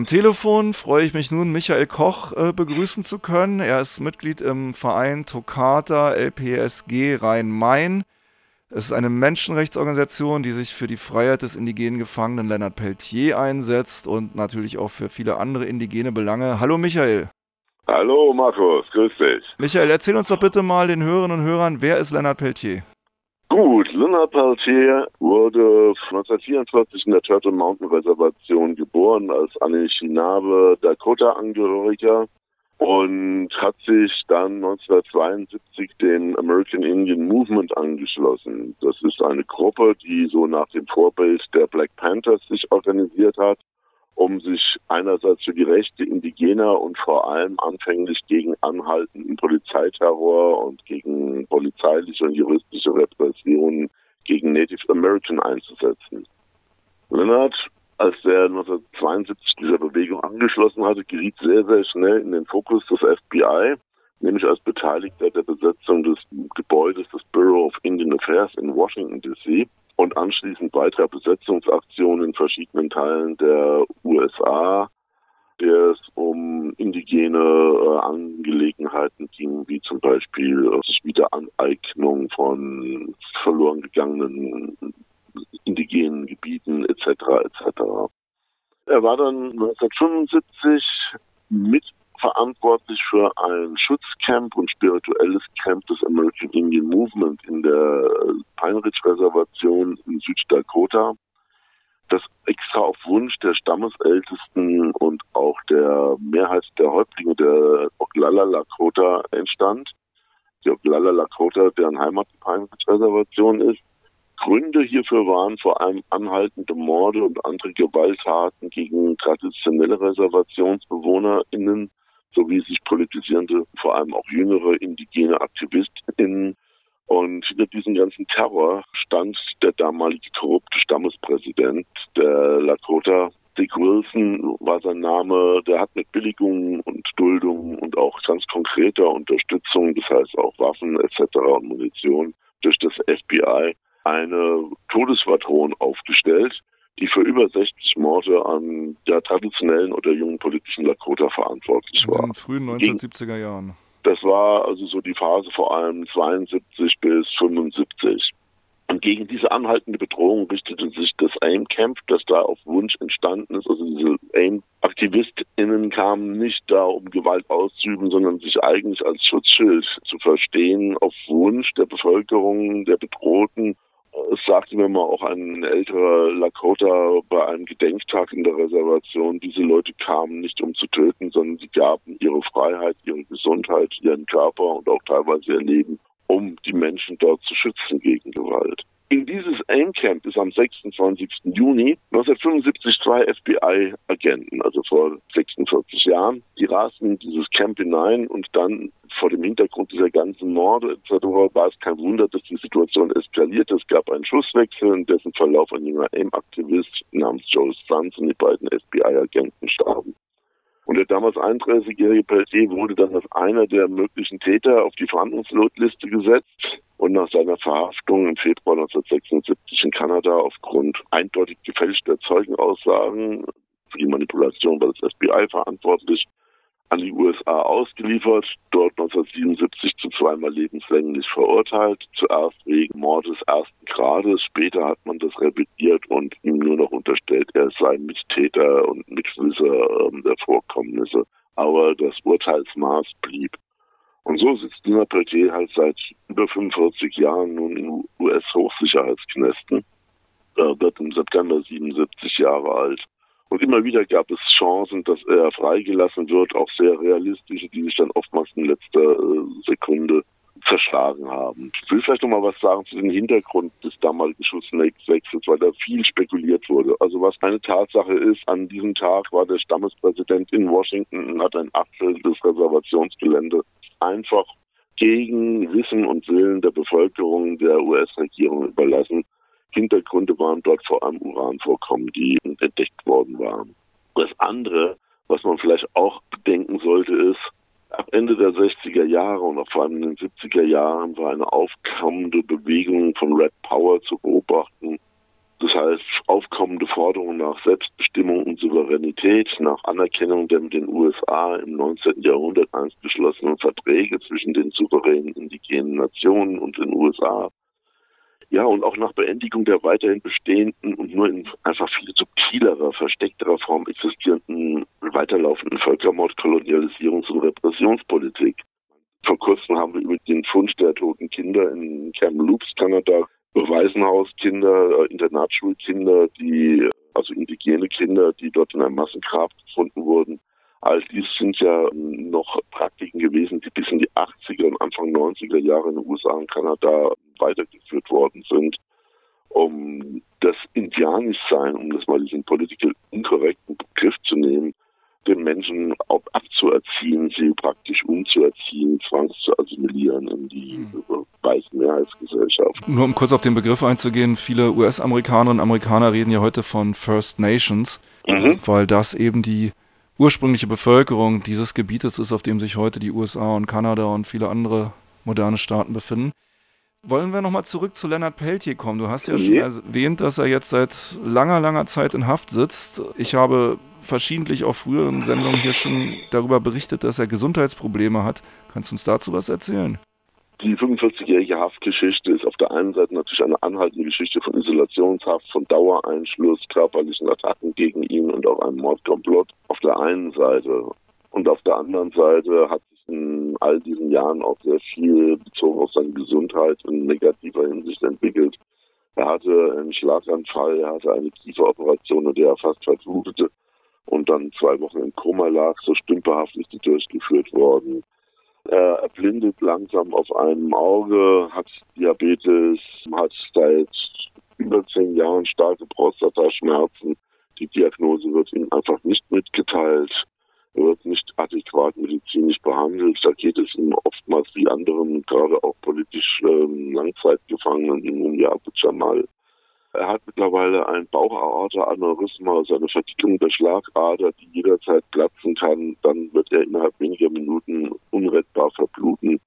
Am Telefon freue ich mich nun, Michael Koch äh, begrüßen zu können. Er ist Mitglied im Verein Tokata LPSG Rhein-Main. Es ist eine Menschenrechtsorganisation, die sich für die Freiheit des indigenen Gefangenen Leonard Peltier einsetzt und natürlich auch für viele andere indigene Belange. Hallo Michael. Hallo Markus, grüß dich. Michael, erzähl uns doch bitte mal den Hörerinnen und Hörern, wer ist Leonard Peltier? Gut, Leonard Peltier wurde 1944 in der Turtle Mountain Reservation geboren als Anishinaabe Dakota-Angehöriger und hat sich dann 1972 dem American Indian Movement angeschlossen. Das ist eine Gruppe, die so nach dem Vorbild der Black Panthers sich organisiert hat, um sich einerseits für die Rechte Indigener und vor allem anfänglich gegen anhaltenden Polizeiterror und gegen polizeiliche und juristische Repressionen gegen Native American einzusetzen. Leonard als der 1972 dieser Bewegung angeschlossen hatte, geriet sehr, sehr schnell in den Fokus des FBI, nämlich als Beteiligter der Besetzung des Gebäudes des Bureau of Indian Affairs in Washington, D.C. und anschließend weiterer Besetzungsaktionen in verschiedenen Teilen der USA, der es um indigene äh, Angelegenheiten ging, wie zum Beispiel äh, Wiederaneignung von verloren gegangenen indigenen Gebieten etc. etc. Er war dann 1975 mitverantwortlich für ein Schutzcamp und spirituelles Camp des American Indian Movement in der Pine Ridge Reservation in Süddakota, das extra auf Wunsch der Stammesältesten und auch der Mehrheit der Häuptlinge der Oglala Lakota entstand. Die Oglala Lakota, deren Heimat Reservation ist, Gründe hierfür waren vor allem anhaltende Morde und andere Gewalttaten gegen traditionelle ReservationsbewohnerInnen sowie sich politisierende, vor allem auch jüngere indigene AktivistInnen. Und hinter diesem ganzen Terror stand der damalige korrupte Stammespräsident der Lakota, Dick Wilson war sein Name, der hat mit Billigungen und Duldungen und auch ganz konkreter Unterstützung, das heißt auch Waffen etc. und Munition durch das FBI eine Todesschwadron aufgestellt, die für über 60 Morde an der traditionellen oder jungen politischen Lakota verantwortlich war. In den frühen 1970er Jahren. Das war also so die Phase vor allem 72 bis 75. Und gegen diese anhaltende Bedrohung richtete sich das AIM-Camp, das da auf Wunsch entstanden ist. Also diese AIM-AktivistInnen kamen nicht da, um Gewalt auszuüben, sondern sich eigentlich als Schutzschild zu verstehen, auf Wunsch der Bevölkerung, der Bedrohten es sagte mir mal auch ein älterer Lakota bei einem Gedenktag in der Reservation, diese Leute kamen nicht um zu töten, sondern sie gaben ihre Freiheit, ihre Gesundheit, ihren Körper und auch teilweise ihr Leben, um die Menschen dort zu schützen gegen Gewalt. In dieses AIM-Camp ist am 26. Juni 1975 zwei FBI-Agenten, also vor 46 Jahren, die rasten in dieses Camp hinein und dann vor dem Hintergrund dieser ganzen Morde etc. war es kein Wunder, dass die Situation eskalierte. Es gab einen Schusswechsel, in dessen Verlauf ein junger AIM-Aktivist namens Joe Sons und die beiden FBI-Agenten starben. Und der damals 31-jährige Pelletier wurde dann als einer der möglichen Täter auf die Verhandlungsliste gesetzt. Und nach seiner Verhaftung im Februar 1976 in Kanada aufgrund eindeutig gefälschter Zeugenaussagen für die Manipulation war das FBI verantwortlich, an die USA ausgeliefert, dort 1977 zu zweimal lebenslänglich verurteilt, zuerst wegen Mordes ersten Grades, später hat man das revidiert und ihm nur noch unterstellt, er sei Mittäter und Mitwisser ähm, der Vorkommnisse. Aber das Urteilsmaß blieb. Und so sitzt Dina Peltier halt seit über 45 Jahren nun in US-Hochsicherheitsknästen, Er wird im September 77 Jahre alt. Und immer wieder gab es Chancen, dass er freigelassen wird, auch sehr realistische, die sich dann oftmals in letzter äh, Sekunde zerschlagen haben. Ich will vielleicht noch mal was sagen zu dem Hintergrund des damaligen Schutzwechsels, weil da viel spekuliert wurde. Also was eine Tatsache ist, an diesem Tag war der Stammespräsident in Washington und hat ein Achtel des Reservationsgelände einfach gegen Wissen und Willen der Bevölkerung der US-Regierung überlassen. Hintergründe waren dort vor allem Uranvorkommen, die entdeckt worden waren. Das andere, was man vielleicht auch bedenken sollte, ist, ab Ende der 60er Jahre und vor allem in den 70er Jahren war eine aufkommende Bewegung von Red Power zu beobachten, Das heißt, aufkommende Forderungen nach Selbstbestimmung und Souveränität, nach Anerkennung der mit den USA im 19. Jahrhundert einst geschlossenen Verträge zwischen den souveränen indigenen Nationen und den USA. Ja, und auch nach Beendigung der weiterhin bestehenden und nur in einfach viel subtilerer, versteckterer Form existierenden, weiterlaufenden Völkermord, Kolonialisierungs- und Repressionspolitik. Vor kurzem haben wir über den Fund der toten Kinder in Kamloops, Kanada, Waisenhauskinder, äh, Internatsschulkinder, die, also indigene Kinder, die dort in einem Massengrab gefunden wurden. All dies sind ja ähm, noch Praktiken gewesen, die bis in die 80er und Anfang 90er Jahre in den USA und Kanada weitergeführt worden sind, um das Indianischsein, um das mal diesen political inkorrekten Begriff zu nehmen, den Menschen abzuerziehen, sie praktisch umzuerziehen, zwangs zu assimilieren in die mhm. weißen Mehrheitsgesellschaft. Nur um kurz auf den Begriff einzugehen, viele US-Amerikaner und Amerikaner reden ja heute von First Nations, mhm. weil das eben die ursprüngliche Bevölkerung dieses Gebietes ist, auf dem sich heute die USA und Kanada und viele andere moderne Staaten befinden. Wollen wir nochmal zurück zu Leonard Peltier kommen? Du hast ja schon erwähnt, dass er jetzt seit langer, langer Zeit in Haft sitzt. Ich habe verschiedentlich auch früheren Sendungen hier schon darüber berichtet, dass er Gesundheitsprobleme hat. Kannst du uns dazu was erzählen? Die 45-jährige Haftgeschichte ist auf der einen Seite natürlich eine anhaltende Geschichte von Isolationshaft, von Dauereinschluss, körperlichen Attacken gegen ihn und auch einem Mordkomplott auf der einen Seite. Und auf der anderen Seite hat sich in all diesen Jahren auch sehr viel bezogen auf seine Gesundheit in negativer Hinsicht entwickelt. Er hatte einen Schlaganfall, er hatte eine Kieferoperation, in der er fast verblutete und dann zwei Wochen im Koma lag. So stümperhaft ist die durchgeführt worden. Er erblindet langsam auf einem Auge, hat Diabetes, hat seit über zehn Jahren starke Prostataschmerzen. Die Diagnose wird ihm einfach nicht mitgeteilt. Er wird nicht adäquat medizinisch behandelt. Da geht es ihm oftmals wie anderen, gerade auch politisch ähm, Langzeitgefangenen wie Mumia Abu Jamal, er hat mittlerweile ein Bauchaorta-Aneurysma, also eine Verdickung der Schlagader, die jederzeit platzen kann. Dann wird er innerhalb weniger Minuten unrettbar verbluten.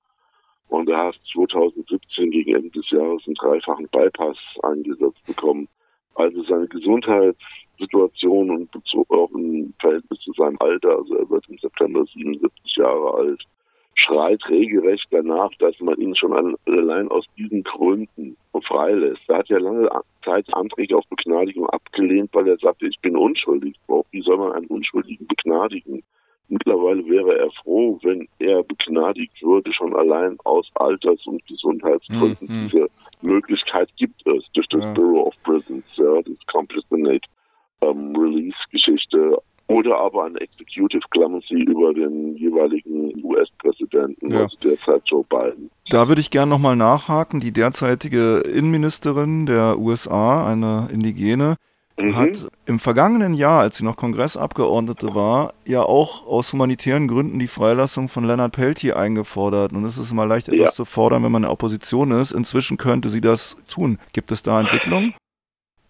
Und er hat 2017 gegen Ende des Jahres einen dreifachen Bypass eingesetzt bekommen. Also seine Gesundheitssituation und auch im Verhältnis zu seinem Alter, also er wird im September 77 Jahre alt, schreit regelrecht danach, dass man ihn schon allein aus diesen Gründen freilässt. Er hat ja lange Zeit Anträge auf Begnadigung abgelehnt, weil er sagte, ich bin unschuldig. Wie soll man einen Unschuldigen begnadigen? Mittlerweile wäre er froh, wenn er begnadigt würde, schon allein aus Alters- und Gesundheitsgründen. Mhm. Diese Möglichkeit gibt es durch das ja. Bureau of Prisons, ja, das Compassionate ähm, Release-Geschichte oder aber ein Executive Clemency über den jeweiligen US-Präsidenten, ja. also derzeit Joe Biden. Da würde ich gerne nochmal nachhaken. Die derzeitige Innenministerin der USA, eine Indigene, mhm. hat im vergangenen Jahr, als sie noch Kongressabgeordnete war, ja auch aus humanitären Gründen die Freilassung von Leonard Peltier eingefordert. Und es ist immer leicht etwas ja. zu fordern, wenn man in der Opposition ist. Inzwischen könnte sie das tun. Gibt es da Entwicklungen?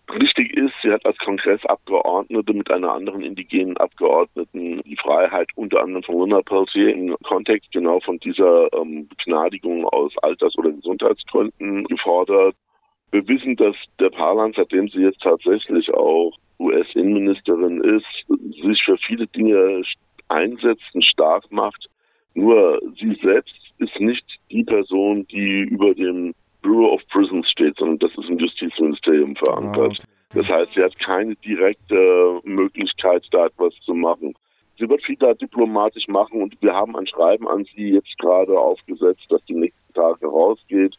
Richtig ist, sie hat als Kongressabgeordnete mit einer anderen indigenen Abgeordneten die Freiheit unter anderem von Luna Peltier im Kontext genau von dieser ähm, Begnadigung aus Alters- oder Gesundheitsgründen gefordert. Wir wissen, dass der Parlan, seitdem sie jetzt tatsächlich auch US-Innenministerin ist, sich für viele Dinge einsetzt und stark macht. Nur sie selbst ist nicht die Person, die über dem Bureau of Prisons steht, sondern das ist im Justizministerium verankert. Das heißt, sie hat keine direkte Möglichkeit, da etwas zu machen. Sie wird viel da diplomatisch machen und wir haben ein Schreiben an sie jetzt gerade aufgesetzt, das die nächsten Tage rausgeht,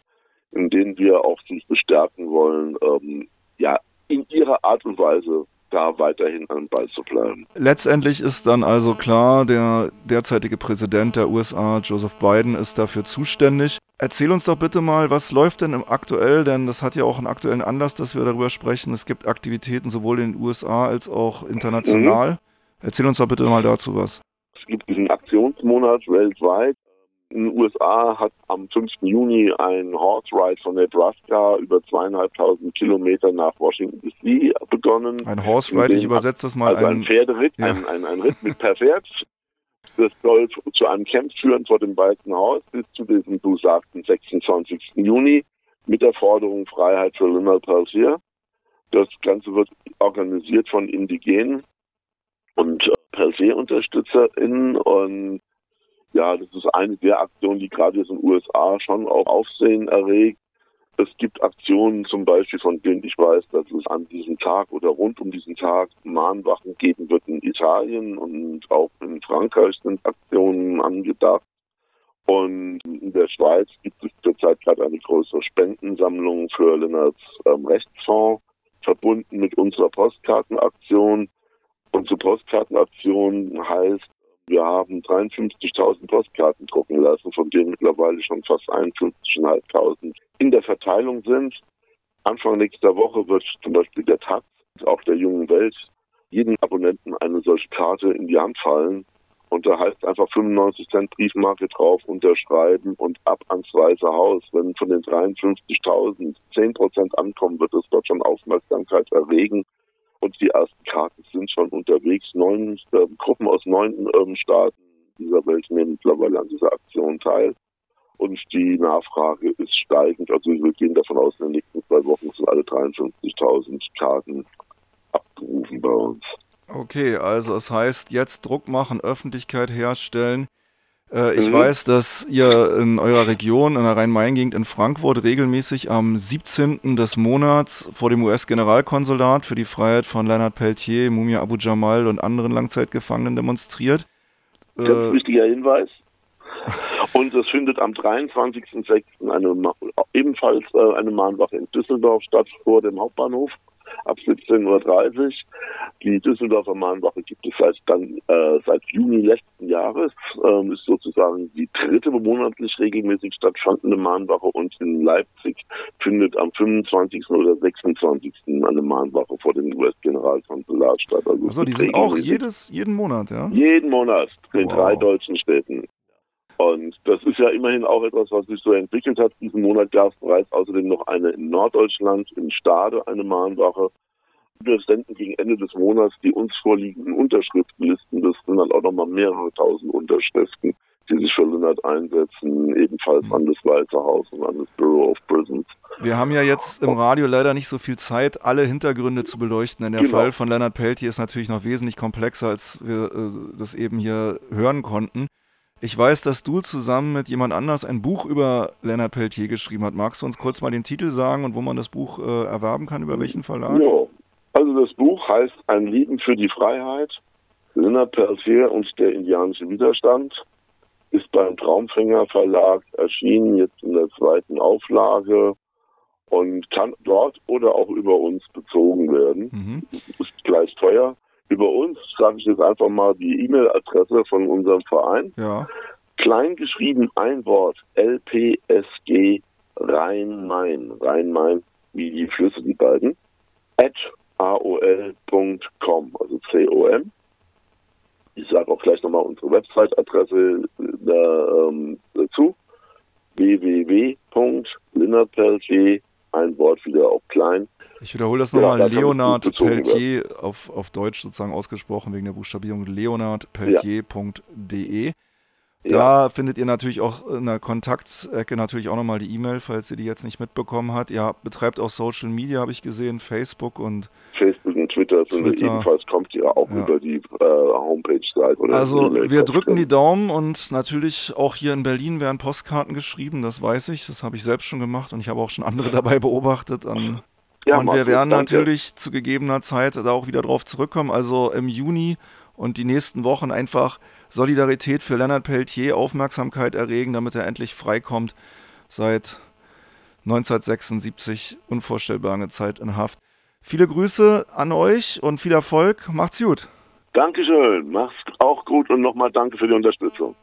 in dem wir auch sie bestärken wollen, ähm, ja, in ihrer Art und Weise da weiterhin am Ball zu bleiben. Letztendlich ist dann also klar, der derzeitige Präsident der USA, Joseph Biden, ist dafür zuständig. Erzähl uns doch bitte mal, was läuft denn im aktuell, denn das hat ja auch einen aktuellen Anlass, dass wir darüber sprechen. Es gibt Aktivitäten sowohl in den USA als auch international. Mhm. Erzähl uns doch bitte mal dazu was. Es gibt diesen Aktionsmonat weltweit. In den USA hat am 5. Juni ein Horse Ride von Nebraska über zweieinhalbtausend Kilometer nach Washington DC begonnen. Ein Horse Ride, ich übersetze das mal. Also ein, ein Pferderitt, ja. ein, ein, ein Ritt mit per Pferd. Das soll zu einem Camp führen vor dem Weißen Haus bis zu diesem besagten 26. Juni mit der Forderung Freiheit für Lionel Peltier. Das Ganze wird organisiert von Indigenen und äh, per se UnterstützerInnen und ja, das ist eine der Aktionen, die gerade jetzt in den USA schon auch Aufsehen erregt. Es gibt Aktionen zum Beispiel, von denen ich weiß, dass es an diesem Tag oder rund um diesen Tag Mahnwachen geben wird in Italien und auch in Frankreich sind Aktionen angedacht. Und in der Schweiz gibt es zurzeit gerade eine größere Spendensammlung für Lennarts ähm, Rechtsfonds, verbunden mit unserer Postkartenaktion. Unsere Postkartenaktion heißt, wir haben 53.000 Postkarten drucken lassen, von denen mittlerweile schon fast 51.500 in der Verteilung sind. Anfang nächster Woche wird zum Beispiel der Taz, auch der jungen Welt, jedem Abonnenten eine solche Karte in die Hand fallen. Und da heißt einfach 95 Cent Briefmarke drauf, unterschreiben und ab ans Weiße Haus. Wenn von den 53.000 10 Prozent ankommen, wird es dort schon Aufmerksamkeit erregen und die ersten Karten sind schon unterwegs. Neun äh, Gruppen aus neun ähm, Staaten dieser Welt nehmen mittlerweile an dieser Aktion teil. Und die Nachfrage ist steigend. Also wir gehen davon aus, in den nächsten zwei Wochen sind alle 53.000 Karten abgerufen bei uns. Okay, also es heißt jetzt Druck machen, Öffentlichkeit herstellen. Äh, ich mhm. weiß, dass ihr in eurer Region, in der Rhein-Main-Gegend in Frankfurt, regelmäßig am 17. des Monats vor dem US-Generalkonsulat für die Freiheit von Leonard Peltier, Mumia Abu Jamal und anderen Langzeitgefangenen demonstriert. Ganz äh, wichtiger Hinweis. Und es findet am 23.06. Eine, ebenfalls äh, eine Mahnwache in Düsseldorf statt vor dem Hauptbahnhof ab 17.30 Uhr. Die Düsseldorfer Mahnwache gibt es seit, dann, äh, seit Juni letzten Jahres. Ähm, ist sozusagen die dritte monatlich regelmäßig stattfindende Mahnwache und in Leipzig findet am 25. oder 26. eine Mahnwache vor dem US-Generalkonsulat statt. Also, also die sind auch jedes, jeden Monat, ja? Jeden Monat in wow. drei deutschen Städten. Und das ist ja immerhin auch etwas, was sich so entwickelt hat. Diesen Monat gab es bereits außerdem noch eine in Norddeutschland, in Stade, eine Mahnwache. Wir senden gegen Ende des Monats die uns vorliegenden Unterschriftenlisten. Das sind dann auch nochmal mehrere tausend Unterschriften, die sich für Lennart einsetzen, ebenfalls an das Weiße Haus und an das Bureau of Prisons. Wir haben ja jetzt im Radio leider nicht so viel Zeit, alle Hintergründe zu beleuchten, denn der genau. Fall von Lennart Peltier ist natürlich noch wesentlich komplexer, als wir äh, das eben hier hören konnten. Ich weiß, dass du zusammen mit jemand anders ein Buch über Leonard Peltier geschrieben hast. Magst du uns kurz mal den Titel sagen und wo man das Buch äh, erwerben kann, über welchen Verlag? Ja, also das Buch heißt Ein Leben für die Freiheit. Leonard Peltier und der indianische Widerstand ist beim Traumfänger Verlag erschienen, jetzt in der zweiten Auflage und kann dort oder auch über uns bezogen werden. Mhm. Ist gleich teuer über uns, sage ich jetzt einfach mal die E-Mail-Adresse von unserem Verein. Ja. Klein geschrieben ein Wort, LPSG Rhein-Main. Rhein-Main, wie die Flüsse, die beiden. At aol.com, also C-O-M. Ich sage auch gleich nochmal unsere Website-Adresse da, ähm, dazu. www.linnerpeltier, ein Wort wieder auch klein, ich wiederhole das nochmal, ja, Leonard Pelletier auf, auf Deutsch sozusagen ausgesprochen wegen der Buchstabierung, leonardpelletier.de. Da ja. findet ihr natürlich auch in der Kontaktecke natürlich auch nochmal die E-Mail, falls ihr die jetzt nicht mitbekommen habt. Ihr betreibt auch Social Media, habe ich gesehen, Facebook und Facebook und Twitter, Twitter. ebenfalls kommt ihr auch ja. über die äh, Homepage-Seite. Also wir drücken die Daumen und natürlich auch hier in Berlin werden Postkarten geschrieben, das weiß ich, das habe ich selbst schon gemacht und ich habe auch schon andere dabei beobachtet an ja, und wir werden danke. natürlich zu gegebener Zeit da auch wieder drauf zurückkommen. Also im Juni und die nächsten Wochen einfach Solidarität für Leonard Pelletier, Aufmerksamkeit erregen, damit er endlich freikommt. Seit 1976 unvorstellbar lange Zeit in Haft. Viele Grüße an euch und viel Erfolg. Macht's gut. Dankeschön. Macht's auch gut und nochmal danke für die Unterstützung.